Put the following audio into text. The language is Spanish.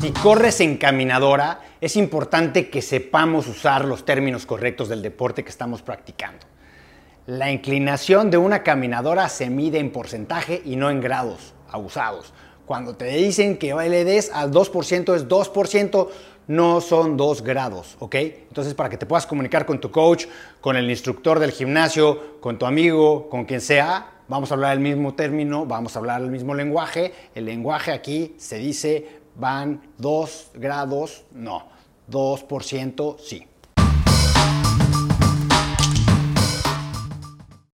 Si corres en caminadora, es importante que sepamos usar los términos correctos del deporte que estamos practicando. La inclinación de una caminadora se mide en porcentaje y no en grados abusados. Cuando te dicen que le des al 2% es 2%, no son 2 grados, ¿ok? Entonces, para que te puedas comunicar con tu coach, con el instructor del gimnasio, con tu amigo, con quien sea, vamos a hablar el mismo término, vamos a hablar el mismo lenguaje. El lenguaje aquí se dice van 2 grados, no, 2% sí.